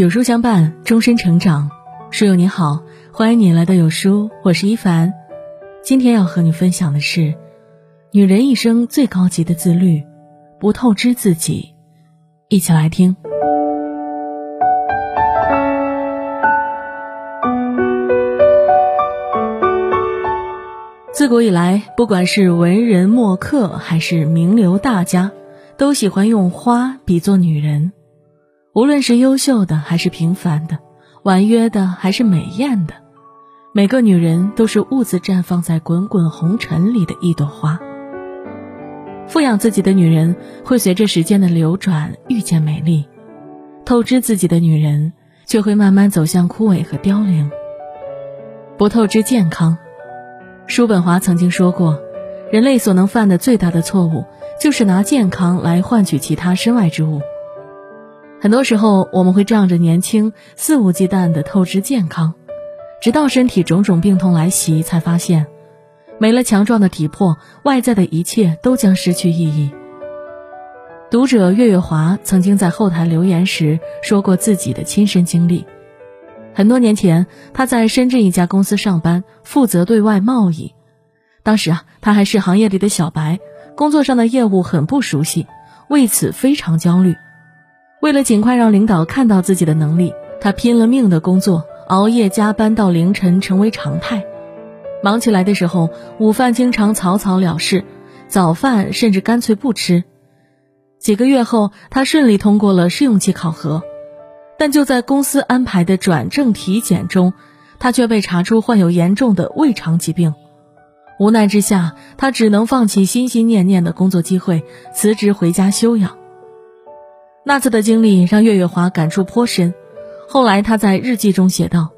有书相伴，终身成长。书友你好，欢迎你来到有书，我是一凡。今天要和你分享的是，女人一生最高级的自律，不透支自己。一起来听。自古以来，不管是文人墨客还是名流大家，都喜欢用花比作女人。无论是优秀的还是平凡的，婉约的还是美艳的，每个女人都是兀自绽放在滚滚红尘里的一朵花。富养自己的女人会随着时间的流转遇见美丽，透支自己的女人却会慢慢走向枯萎和凋零。不透支健康，叔本华曾经说过，人类所能犯的最大的错误就是拿健康来换取其他身外之物。很多时候，我们会仗着年轻，肆无忌惮地透支健康，直到身体种种病痛来袭，才发现，没了强壮的体魄，外在的一切都将失去意义。读者月月华曾经在后台留言时说过自己的亲身经历。很多年前，他在深圳一家公司上班，负责对外贸易。当时啊，他还是行业里的小白，工作上的业务很不熟悉，为此非常焦虑。为了尽快让领导看到自己的能力，他拼了命的工作，熬夜加班到凌晨成为常态。忙起来的时候，午饭经常草草了事，早饭甚至干脆不吃。几个月后，他顺利通过了试用期考核，但就在公司安排的转正体检中，他却被查出患有严重的胃肠疾病。无奈之下，他只能放弃心心念念的工作机会，辞职回家休养。那次的经历让岳月华感触颇深，后来他在日记中写道：“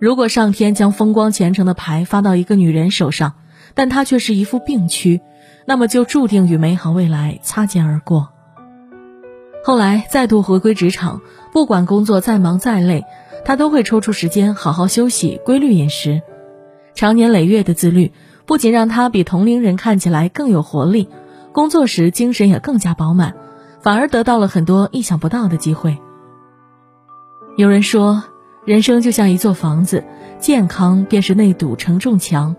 如果上天将风光前程的牌发到一个女人手上，但她却是一副病躯，那么就注定与美好未来擦肩而过。”后来再度回归职场，不管工作再忙再累，他都会抽出时间好好休息、规律饮食。长年累月的自律，不仅让他比同龄人看起来更有活力，工作时精神也更加饱满。反而得到了很多意想不到的机会。有人说，人生就像一座房子，健康便是那堵承重墙，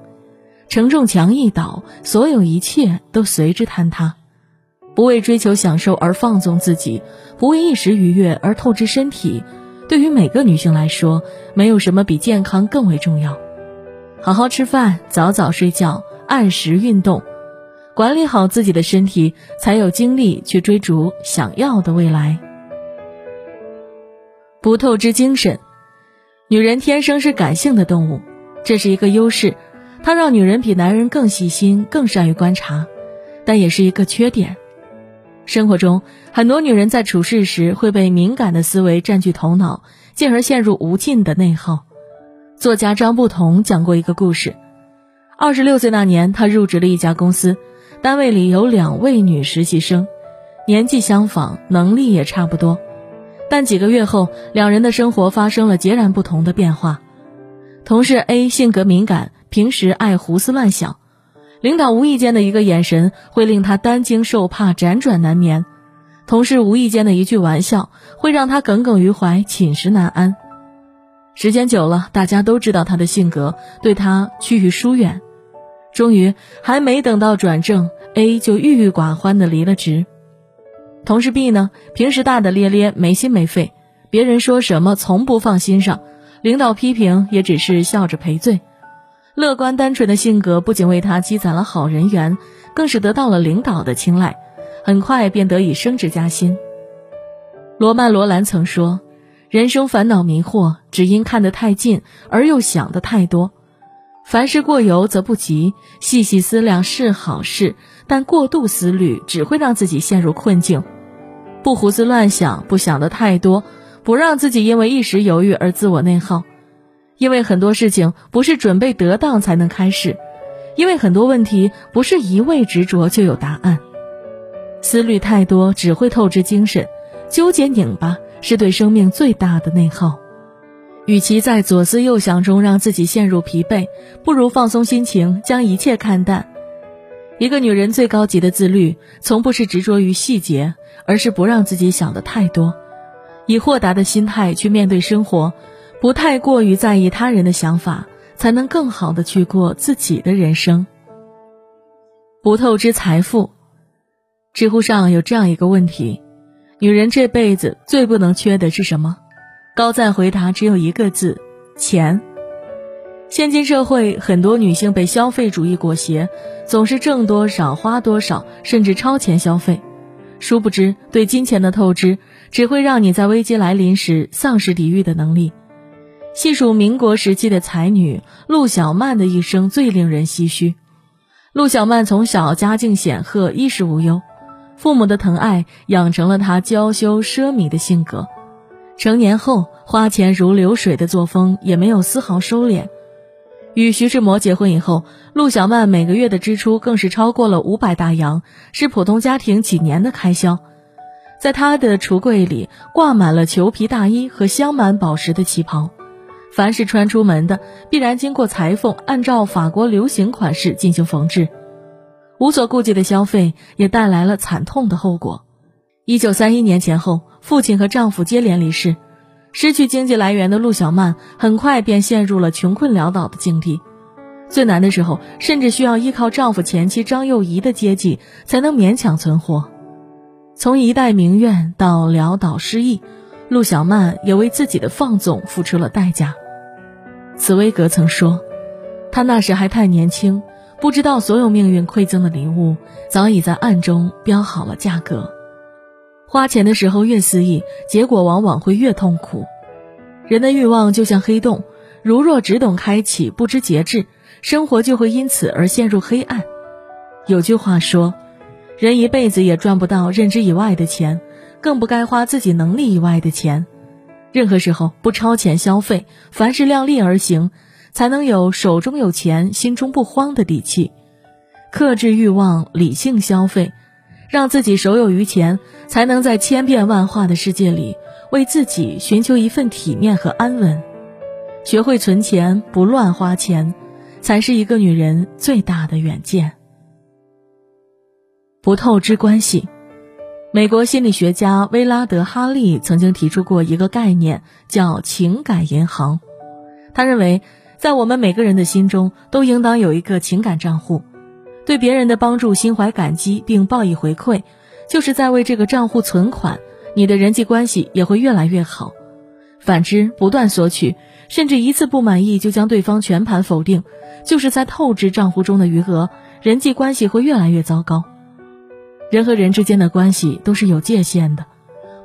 承重墙一倒，所有一切都随之坍塌。不为追求享受而放纵自己，不为一时愉悦而透支身体，对于每个女性来说，没有什么比健康更为重要。好好吃饭，早早睡觉，按时运动。管理好自己的身体，才有精力去追逐想要的未来。不透支精神，女人天生是感性的动物，这是一个优势，它让女人比男人更细心、更善于观察，但也是一个缺点。生活中，很多女人在处事时会被敏感的思维占据头脑，进而陷入无尽的内耗。作家张不同讲过一个故事：二十六岁那年，他入职了一家公司。单位里有两位女实习生，年纪相仿，能力也差不多，但几个月后，两人的生活发生了截然不同的变化。同事 A 性格敏感，平时爱胡思乱想，领导无意间的一个眼神会令他担惊受怕、辗转难眠；同事无意间的一句玩笑会让他耿耿于怀、寝食难安。时间久了，大家都知道他的性格，对他趋于疏远。终于还没等到转正，A 就郁郁寡欢的离了职。同事 B 呢，平时大大咧咧，没心没肺，别人说什么从不放心上，领导批评也只是笑着赔罪。乐观单纯的性格不仅为他积攒了好人缘，更是得到了领导的青睐，很快便得以升职加薪。罗曼·罗兰曾说：“人生烦恼迷惑，只因看得太近，而又想的太多。”凡事过犹则不及，细细思量是好事，但过度思虑只会让自己陷入困境。不胡思乱想，不想的太多，不让自己因为一时犹豫而自我内耗。因为很多事情不是准备得当才能开始，因为很多问题不是一味执着就有答案。思虑太多只会透支精神，纠结拧巴是对生命最大的内耗。与其在左思右想中让自己陷入疲惫，不如放松心情，将一切看淡。一个女人最高级的自律，从不是执着于细节，而是不让自己想的太多。以豁达的心态去面对生活，不太过于在意他人的想法，才能更好的去过自己的人生。不透支财富。知乎上有这样一个问题：女人这辈子最不能缺的是什么？高赞回答只有一个字：钱。现今社会，很多女性被消费主义裹挟，总是挣多少花多少，甚至超前消费。殊不知，对金钱的透支只会让你在危机来临时丧失抵御的能力。细数民国时期的才女陆小曼的一生，最令人唏嘘。陆小曼从小家境显赫，衣食无忧，父母的疼爱养成了她娇羞奢靡的性格。成年后，花钱如流水的作风也没有丝毫收敛。与徐志摩结婚以后，陆小曼每个月的支出更是超过了五百大洋，是普通家庭几年的开销。在她的橱柜里挂满了裘皮大衣和镶满宝石的旗袍，凡是穿出门的，必然经过裁缝按照法国流行款式进行缝制。无所顾忌的消费也带来了惨痛的后果。一九三一年前后，父亲和丈夫接连离世。失去经济来源的陆小曼很快便陷入了穷困潦倒的境地，最难的时候甚至需要依靠丈夫前妻张幼仪的接济才能勉强存活。从一代名媛到潦倒失意，陆小曼也为自己的放纵付出了代价。茨威格曾说：“她那时还太年轻，不知道所有命运馈赠的礼物早已在暗中标好了价格。”花钱的时候越肆意，结果往往会越痛苦。人的欲望就像黑洞，如若只懂开启，不知节制，生活就会因此而陷入黑暗。有句话说：“人一辈子也赚不到认知以外的钱，更不该花自己能力以外的钱。任何时候不超前消费，凡事量力而行，才能有手中有钱、心中不慌的底气。克制欲望，理性消费。”让自己手有余钱，才能在千变万化的世界里为自己寻求一份体面和安稳。学会存钱，不乱花钱，才是一个女人最大的远见。不透支关系。美国心理学家威拉德·哈利曾经提出过一个概念，叫情感银行。他认为，在我们每个人的心中，都应当有一个情感账户。对别人的帮助心怀感激并报以回馈，就是在为这个账户存款，你的人际关系也会越来越好。反之，不断索取，甚至一次不满意就将对方全盘否定，就是在透支账户中的余额，人际关系会越来越糟糕。人和人之间的关系都是有界限的，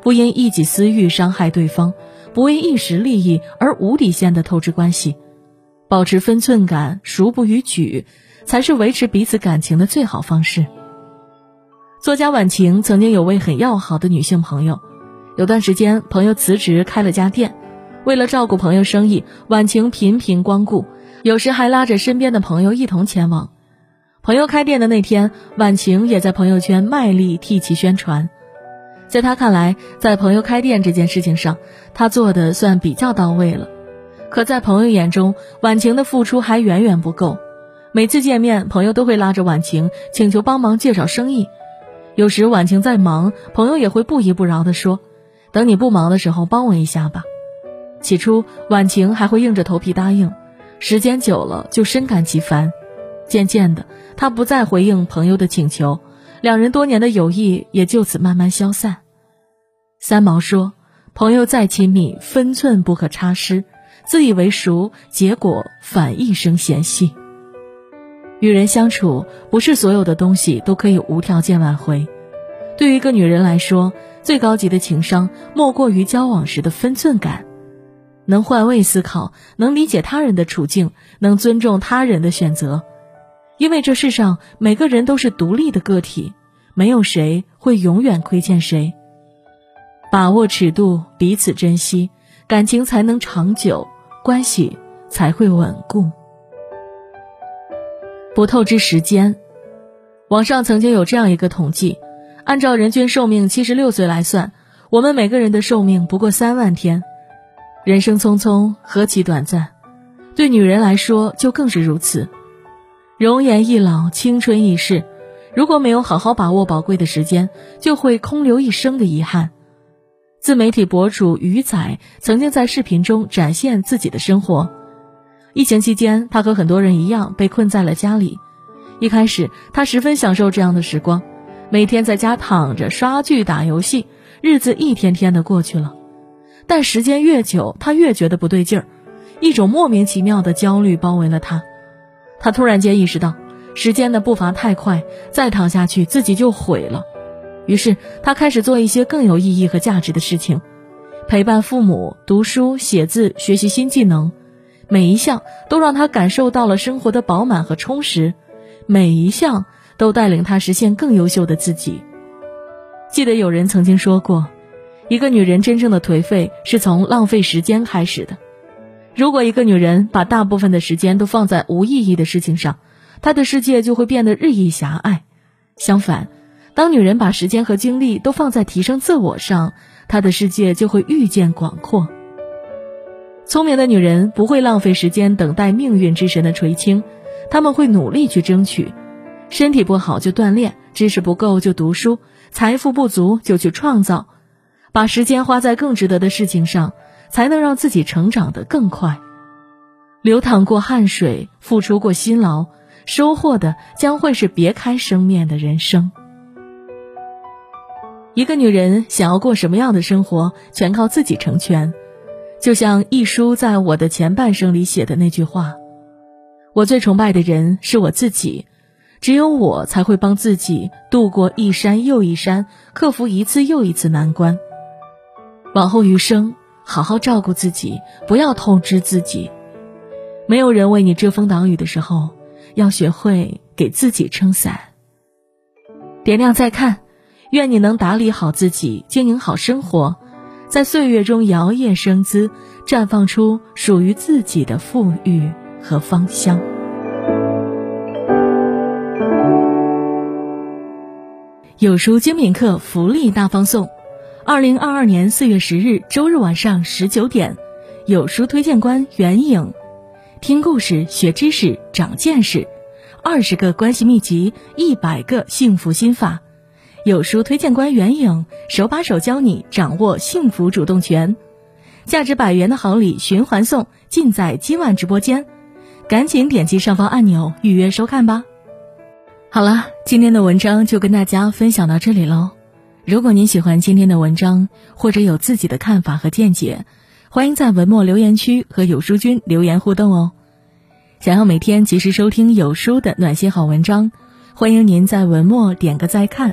不因一己私欲伤害对方，不为一时利益而无底线的透支关系，保持分寸感，孰不逾矩。才是维持彼此感情的最好方式。作家晚晴曾经有位很要好的女性朋友，有段时间朋友辞职开了家店，为了照顾朋友生意，晚晴频频光顾，有时还拉着身边的朋友一同前往。朋友开店的那天，晚晴也在朋友圈卖力替其宣传。在他看来，在朋友开店这件事情上，他做的算比较到位了。可在朋友眼中，晚晴的付出还远远不够。每次见面，朋友都会拉着婉晴请求帮忙介绍生意。有时婉晴在忙，朋友也会不依不饶地说：“等你不忙的时候，帮我一下吧。”起初，婉晴还会硬着头皮答应，时间久了就深感其烦。渐渐的，她不再回应朋友的请求，两人多年的友谊也就此慢慢消散。三毛说：“朋友再亲密，分寸不可差失，自以为熟，结果反一生嫌隙。”与人相处，不是所有的东西都可以无条件挽回。对于一个女人来说，最高级的情商莫过于交往时的分寸感，能换位思考，能理解他人的处境，能尊重他人的选择。因为这世上每个人都是独立的个体，没有谁会永远亏欠谁。把握尺度，彼此珍惜，感情才能长久，关系才会稳固。不透支时间。网上曾经有这样一个统计：按照人均寿命七十六岁来算，我们每个人的寿命不过三万天。人生匆匆，何其短暂！对女人来说就更是如此。容颜易老，青春易逝，如果没有好好把握宝贵的时间，就会空留一生的遗憾。自媒体博主鱼仔曾经在视频中展现自己的生活。疫情期间，他和很多人一样被困在了家里。一开始，他十分享受这样的时光，每天在家躺着刷剧、打游戏，日子一天天的过去了。但时间越久，他越觉得不对劲儿，一种莫名其妙的焦虑包围了他。他突然间意识到，时间的步伐太快，再躺下去自己就毁了。于是，他开始做一些更有意义和价值的事情，陪伴父母、读书、写字、学习新技能，每一项都让他感受到了生活的饱满和充实，每一项都带领他实现更优秀的自己。记得有人曾经说过，一个女人真正的颓废是从浪费时间开始的。如果一个女人把大部分的时间都放在无意义的事情上，她的世界就会变得日益狭隘。相反，当女人把时间和精力都放在提升自我上，她的世界就会愈见广阔。聪明的女人不会浪费时间等待命运之神的垂青，他们会努力去争取。身体不好就锻炼，知识不够就读书，财富不足就去创造，把时间花在更值得的事情上，才能让自己成长得更快。流淌过汗水，付出过辛劳，收获的将会是别开生面的人生。一个女人想要过什么样的生活，全靠自己成全。就像一书在我的前半生里写的那句话：“我最崇拜的人是我自己，只有我才会帮自己度过一山又一山，克服一次又一次难关。往后余生，好好照顾自己，不要透支自己。没有人为你遮风挡雨的时候，要学会给自己撑伞。点亮再看。”愿你能打理好自己，经营好生活，在岁月中摇曳生姿，绽放出属于自己的富裕和芳香。有书精品课福利大放送，二零二二年四月十日周日晚上十九点，有书推荐官袁颖，听故事学知识长见识，二十个关系秘籍，一百个幸福心法。有书推荐官袁颖手把手教你掌握幸福主动权，价值百元的好礼循环送，尽在今晚直播间，赶紧点击上方按钮预约收看吧。好了，今天的文章就跟大家分享到这里喽。如果您喜欢今天的文章，或者有自己的看法和见解，欢迎在文末留言区和有书君留言互动哦。想要每天及时收听有书的暖心好文章，欢迎您在文末点个再看。